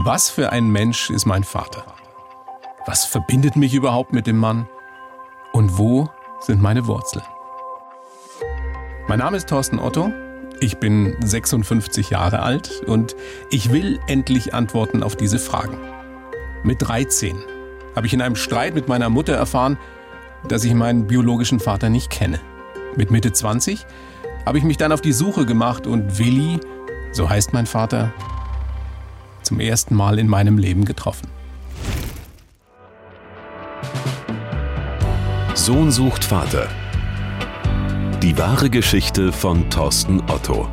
Was für ein Mensch ist mein Vater? Was verbindet mich überhaupt mit dem Mann? Und wo sind meine Wurzeln? Mein Name ist Thorsten Otto. Ich bin 56 Jahre alt und ich will endlich Antworten auf diese Fragen. Mit 13 habe ich in einem Streit mit meiner Mutter erfahren, dass ich meinen biologischen Vater nicht kenne. Mit Mitte 20 habe ich mich dann auf die Suche gemacht und Willi, so heißt mein Vater, zum ersten Mal in meinem Leben getroffen. Sohn sucht Vater. Die wahre Geschichte von Thorsten Otto.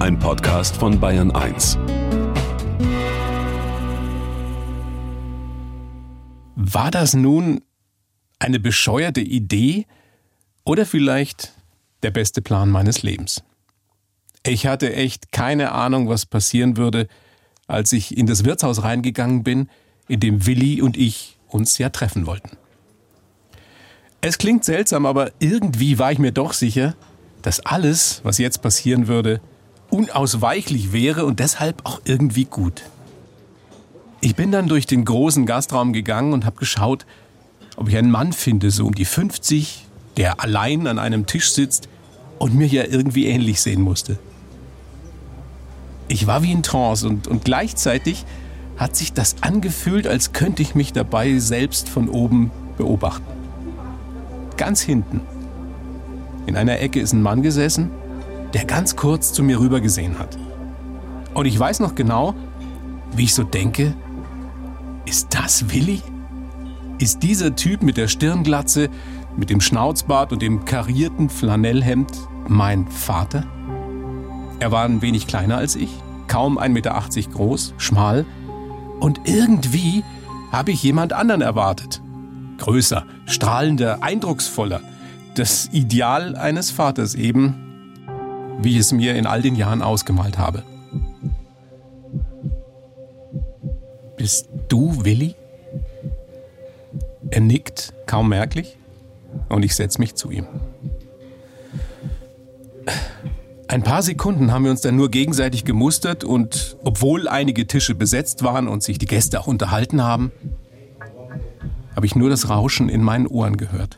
Ein Podcast von Bayern 1. War das nun eine bescheuerte Idee oder vielleicht der beste Plan meines Lebens? Ich hatte echt keine Ahnung, was passieren würde, als ich in das Wirtshaus reingegangen bin, in dem Willi und ich uns ja treffen wollten. Es klingt seltsam, aber irgendwie war ich mir doch sicher, dass alles, was jetzt passieren würde, unausweichlich wäre und deshalb auch irgendwie gut. Ich bin dann durch den großen Gastraum gegangen und habe geschaut, ob ich einen Mann finde, so um die 50, der allein an einem Tisch sitzt und mir ja irgendwie ähnlich sehen musste. Ich war wie in Trance und, und gleichzeitig hat sich das angefühlt, als könnte ich mich dabei selbst von oben beobachten. Ganz hinten. In einer Ecke ist ein Mann gesessen, der ganz kurz zu mir rüber gesehen hat. Und ich weiß noch genau, wie ich so denke, ist das Willi? Ist dieser Typ mit der Stirnglatze, mit dem Schnauzbart und dem karierten Flanellhemd mein Vater? Er war ein wenig kleiner als ich, kaum 1,80 Meter groß, schmal. Und irgendwie habe ich jemand anderen erwartet. Größer, strahlender, eindrucksvoller. Das Ideal eines Vaters eben, wie ich es mir in all den Jahren ausgemalt habe. Bist du Willi? Er nickt, kaum merklich, und ich setze mich zu ihm. Ein paar Sekunden haben wir uns dann nur gegenseitig gemustert und obwohl einige Tische besetzt waren und sich die Gäste auch unterhalten haben, habe ich nur das Rauschen in meinen Ohren gehört.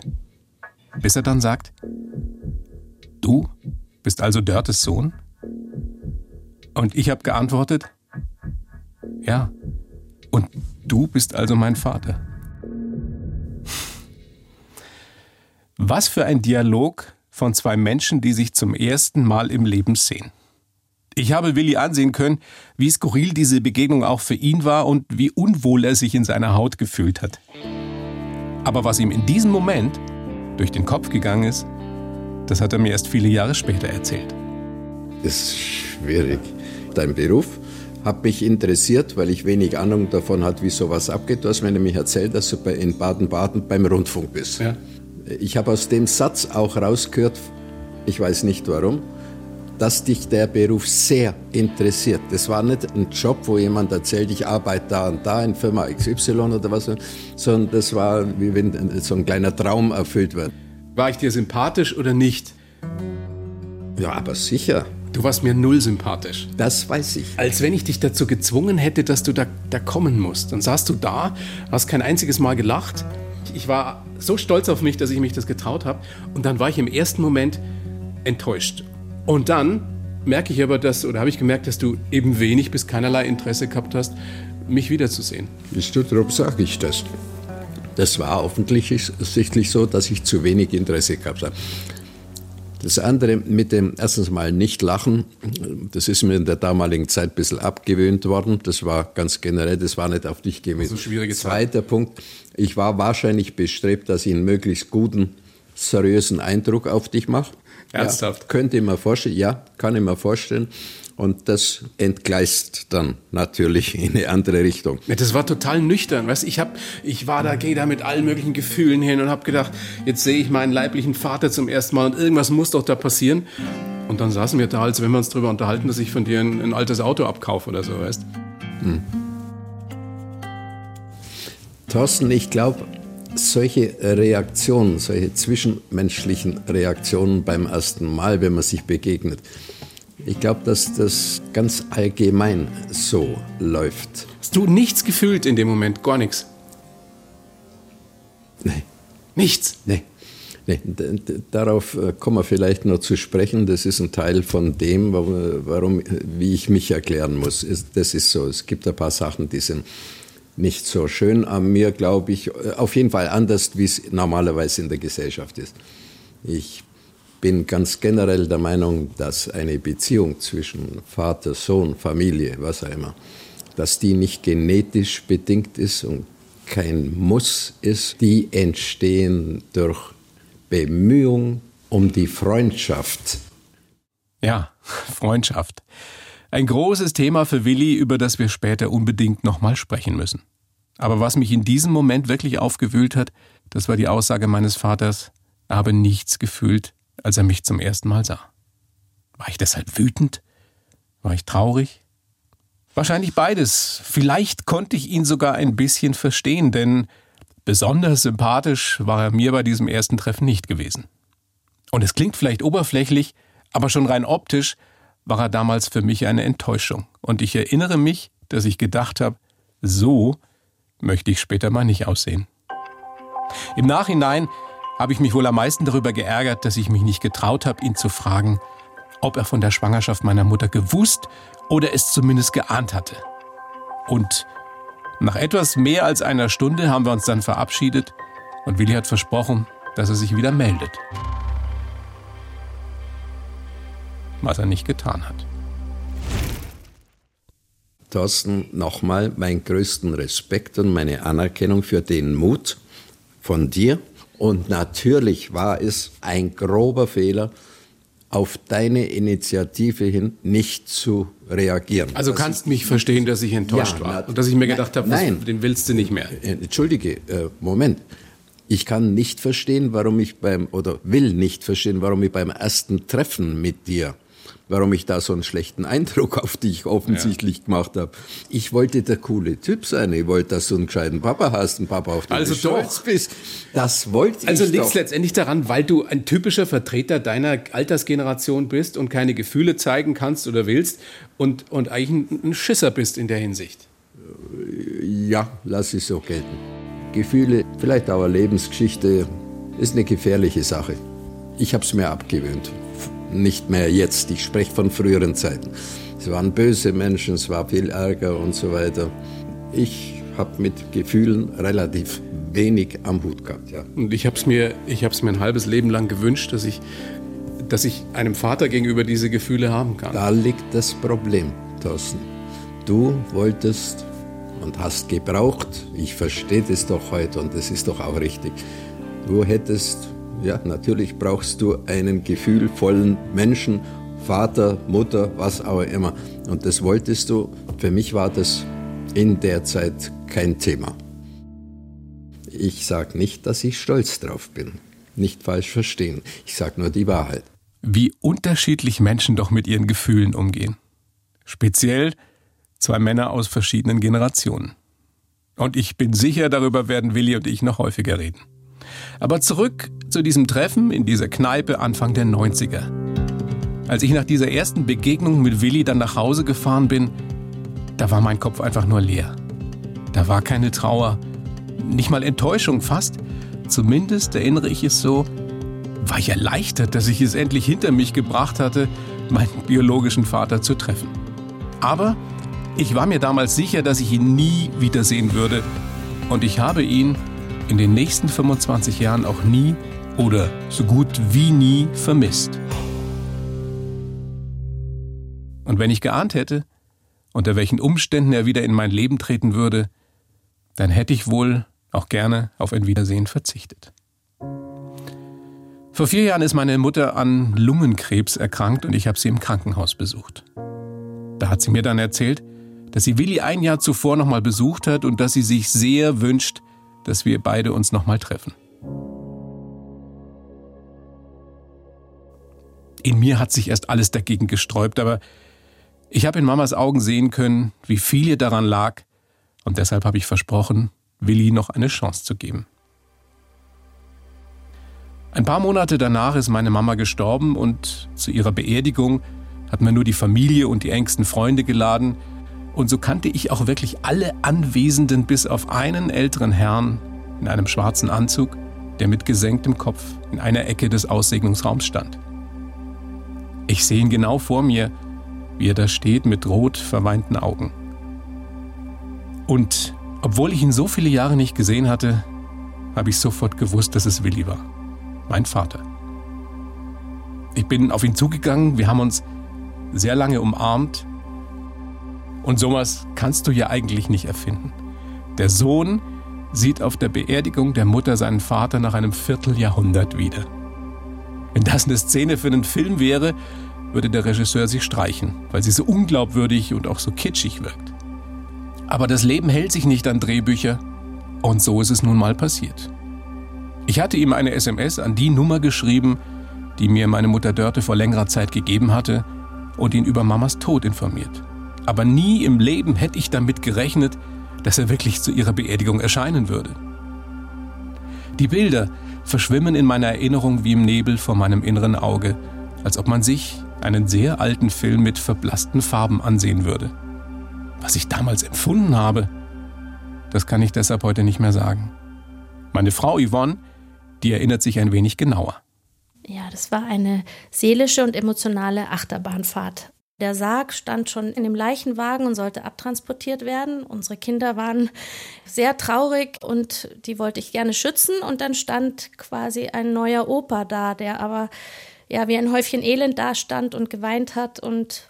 Bis er dann sagt, du bist also Dörtes Sohn? Und ich habe geantwortet, ja, und du bist also mein Vater. Was für ein Dialog von zwei Menschen, die sich zum ersten Mal im Leben sehen. Ich habe Willi ansehen können, wie skurril diese Begegnung auch für ihn war und wie unwohl er sich in seiner Haut gefühlt hat. Aber was ihm in diesem Moment durch den Kopf gegangen ist, das hat er mir erst viele Jahre später erzählt. Das ist schwierig. Dein Beruf hat mich interessiert, weil ich wenig Ahnung davon hatte, wie sowas abgeht. Du hast mir nämlich erzählt, dass du in Baden-Baden beim Rundfunk bist. Ja. Ich habe aus dem Satz auch rausgehört, ich weiß nicht warum, dass dich der Beruf sehr interessiert. Das war nicht ein Job, wo jemand erzählt, ich arbeite da und da in Firma XY oder was, sondern das war wie wenn so ein kleiner Traum erfüllt wird. War ich dir sympathisch oder nicht? Ja, aber sicher. Du warst mir null sympathisch. Das weiß ich. Als wenn ich dich dazu gezwungen hätte, dass du da, da kommen musst. Dann saßt du da, hast kein einziges Mal gelacht ich war so stolz auf mich, dass ich mich das getraut habe. Und dann war ich im ersten Moment enttäuscht. Und dann merke ich aber, dass, oder habe ich gemerkt, dass du eben wenig bis keinerlei Interesse gehabt hast, mich wiederzusehen. Bist du darum sage ich das. Das war offensichtlich so, dass ich zu wenig Interesse gehabt habe. Das andere mit dem erstens mal nicht lachen, das ist mir in der damaligen Zeit ein bisschen abgewöhnt worden. Das war ganz generell, das war nicht auf dich gewesen. So schwierige Zweiter Zeit. Punkt, ich war wahrscheinlich bestrebt, dass ich einen möglichst guten, seriösen Eindruck auf dich mache. Ernsthaft? Ja, könnte ich mir vorstellen, ja, kann ich mir vorstellen. Und das entgleist dann natürlich in eine andere Richtung. Ja, das war total nüchtern. Weißt? Ich, hab, ich war da, gehe da mit allen möglichen Gefühlen hin und habe gedacht, jetzt sehe ich meinen leiblichen Vater zum ersten Mal und irgendwas muss doch da passieren. Und dann saßen wir da, als wenn wir uns darüber unterhalten, dass ich von dir ein, ein altes Auto abkaufe oder so, weißt hm. Thorsten, ich glaube, solche Reaktionen, solche zwischenmenschlichen Reaktionen beim ersten Mal, wenn man sich begegnet, Ich glaube, dass das ganz allgemein so läuft. Hast du nichts gefühlt in dem Moment? Gar nichts? Nee. Nichts? Nee. Nee, darauf äh, kommen wir vielleicht noch zu sprechen. Das ist ein Teil von dem, warum, wie ich mich erklären muss. Das ist so. Es gibt ein paar Sachen, die sind nicht so schön an mir, glaube ich. Äh, auf jeden Fall anders, wie es normalerweise in der Gesellschaft ist. Ich bin ganz generell der Meinung, dass eine Beziehung zwischen Vater, Sohn, Familie, was auch immer, dass die nicht genetisch bedingt ist und kein Muss ist. Die entstehen durch Bemühung um die Freundschaft. Ja, Freundschaft. Ein großes Thema für Willi, über das wir später unbedingt nochmal sprechen müssen. Aber was mich in diesem Moment wirklich aufgewühlt hat, das war die Aussage meines Vaters, er habe nichts gefühlt, als er mich zum ersten Mal sah. War ich deshalb wütend? War ich traurig? Wahrscheinlich beides. Vielleicht konnte ich ihn sogar ein bisschen verstehen, denn besonders sympathisch war er mir bei diesem ersten Treffen nicht gewesen. Und es klingt vielleicht oberflächlich, aber schon rein optisch war er damals für mich eine Enttäuschung. Und ich erinnere mich, dass ich gedacht habe, so möchte ich später mal nicht aussehen. Im Nachhinein habe ich mich wohl am meisten darüber geärgert, dass ich mich nicht getraut habe, ihn zu fragen, ob er von der Schwangerschaft meiner Mutter gewusst oder es zumindest geahnt hatte. Und nach etwas mehr als einer Stunde haben wir uns dann verabschiedet und Willi hat versprochen, dass er sich wieder meldet. Was er nicht getan hat. Thorsten, nochmal meinen größten Respekt und meine Anerkennung für den Mut von dir und natürlich war es ein grober Fehler, auf deine Initiative hin nicht zu reagieren. Also dass kannst ich, mich verstehen, dass ich enttäuscht ja, war und dass ich mir gedacht habe, nein, den willst du nicht mehr. Äh, entschuldige, äh, Moment. Ich kann nicht verstehen, warum ich beim oder will nicht verstehen, warum ich beim ersten Treffen mit dir warum ich da so einen schlechten Eindruck auf dich offensichtlich ja. gemacht habe. Ich wollte der coole Typ sein. Ich wollte, dass du einen gescheiten Papa hast, einen Papa, auf den also du stolz bist. Das wollte also ich Also liegt es letztendlich daran, weil du ein typischer Vertreter deiner Altersgeneration bist und keine Gefühle zeigen kannst oder willst und, und eigentlich ein, ein Schisser bist in der Hinsicht? Ja, lass es so gelten. Gefühle, vielleicht eine Lebensgeschichte, ist eine gefährliche Sache. Ich habe es mir abgewöhnt nicht mehr jetzt. Ich spreche von früheren Zeiten. Es waren böse Menschen, es war viel Ärger und so weiter. Ich habe mit Gefühlen relativ wenig am Hut gehabt. Ja. Und ich habe es mir, mir ein halbes Leben lang gewünscht, dass ich, dass ich einem Vater gegenüber diese Gefühle haben kann. Da liegt das Problem, Thorsten. Du wolltest und hast gebraucht, ich verstehe das doch heute und das ist doch auch richtig, du hättest ja, natürlich brauchst du einen gefühlvollen Menschen, Vater, Mutter, was auch immer. Und das wolltest du. Für mich war das in der Zeit kein Thema. Ich sage nicht, dass ich stolz drauf bin. Nicht falsch verstehen. Ich sage nur die Wahrheit. Wie unterschiedlich Menschen doch mit ihren Gefühlen umgehen. Speziell zwei Männer aus verschiedenen Generationen. Und ich bin sicher, darüber werden Willi und ich noch häufiger reden. Aber zurück zu diesem Treffen in dieser Kneipe Anfang der 90er. Als ich nach dieser ersten Begegnung mit Willi dann nach Hause gefahren bin, da war mein Kopf einfach nur leer. Da war keine Trauer, nicht mal Enttäuschung fast. Zumindest erinnere ich es so, war ich erleichtert, dass ich es endlich hinter mich gebracht hatte, meinen biologischen Vater zu treffen. Aber ich war mir damals sicher, dass ich ihn nie wiedersehen würde. Und ich habe ihn in den nächsten 25 Jahren auch nie oder so gut wie nie vermisst. Und wenn ich geahnt hätte, unter welchen Umständen er wieder in mein Leben treten würde, dann hätte ich wohl auch gerne auf ein Wiedersehen verzichtet. Vor vier Jahren ist meine Mutter an Lungenkrebs erkrankt und ich habe sie im Krankenhaus besucht. Da hat sie mir dann erzählt, dass sie Willi ein Jahr zuvor nochmal besucht hat und dass sie sich sehr wünscht, dass wir beide uns nochmal treffen. In mir hat sich erst alles dagegen gesträubt, aber ich habe in Mamas Augen sehen können, wie viel ihr daran lag, und deshalb habe ich versprochen, Willi noch eine Chance zu geben. Ein paar Monate danach ist meine Mama gestorben und zu ihrer Beerdigung hat man nur die Familie und die engsten Freunde geladen. Und so kannte ich auch wirklich alle Anwesenden bis auf einen älteren Herrn in einem schwarzen Anzug, der mit gesenktem Kopf in einer Ecke des Aussegnungsraums stand. Ich sehe ihn genau vor mir, wie er da steht mit rot verweinten Augen. Und obwohl ich ihn so viele Jahre nicht gesehen hatte, habe ich sofort gewusst, dass es Willi war, mein Vater. Ich bin auf ihn zugegangen, wir haben uns sehr lange umarmt. Und sowas kannst du ja eigentlich nicht erfinden. Der Sohn sieht auf der Beerdigung der Mutter seinen Vater nach einem Vierteljahrhundert wieder. Wenn das eine Szene für einen Film wäre, würde der Regisseur sie streichen, weil sie so unglaubwürdig und auch so kitschig wirkt. Aber das Leben hält sich nicht an Drehbücher und so ist es nun mal passiert. Ich hatte ihm eine SMS an die Nummer geschrieben, die mir meine Mutter Dörte vor längerer Zeit gegeben hatte und ihn über Mamas Tod informiert. Aber nie im Leben hätte ich damit gerechnet, dass er wirklich zu ihrer Beerdigung erscheinen würde. Die Bilder verschwimmen in meiner Erinnerung wie im Nebel vor meinem inneren Auge, als ob man sich einen sehr alten Film mit verblassten Farben ansehen würde. Was ich damals empfunden habe, das kann ich deshalb heute nicht mehr sagen. Meine Frau Yvonne, die erinnert sich ein wenig genauer. Ja, das war eine seelische und emotionale Achterbahnfahrt. Der Sarg stand schon in dem Leichenwagen und sollte abtransportiert werden. Unsere Kinder waren sehr traurig und die wollte ich gerne schützen. Und dann stand quasi ein neuer Opa da, der aber ja wie ein Häufchen Elend da stand und geweint hat. Und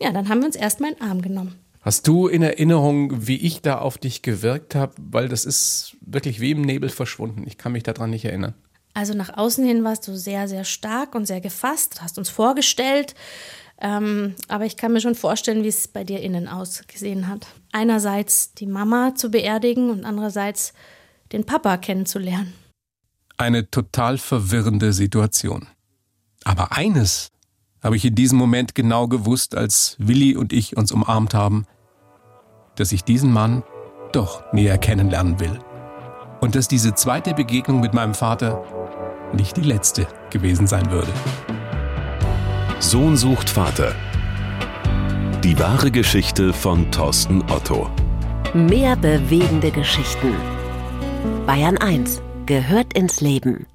ja, dann haben wir uns erstmal in den Arm genommen. Hast du in Erinnerung, wie ich da auf dich gewirkt habe? Weil das ist wirklich wie im Nebel verschwunden. Ich kann mich daran nicht erinnern. Also nach außen hin warst du sehr, sehr stark und sehr gefasst, hast uns vorgestellt. Ähm, aber ich kann mir schon vorstellen, wie es bei dir innen ausgesehen hat. Einerseits die Mama zu beerdigen und andererseits den Papa kennenzulernen. Eine total verwirrende Situation. Aber eines habe ich in diesem Moment genau gewusst, als Willi und ich uns umarmt haben, dass ich diesen Mann doch näher kennenlernen will. Und dass diese zweite Begegnung mit meinem Vater nicht die letzte gewesen sein würde. Sohn sucht Vater. Die wahre Geschichte von Thorsten Otto. Mehr bewegende Geschichten. Bayern 1 gehört ins Leben.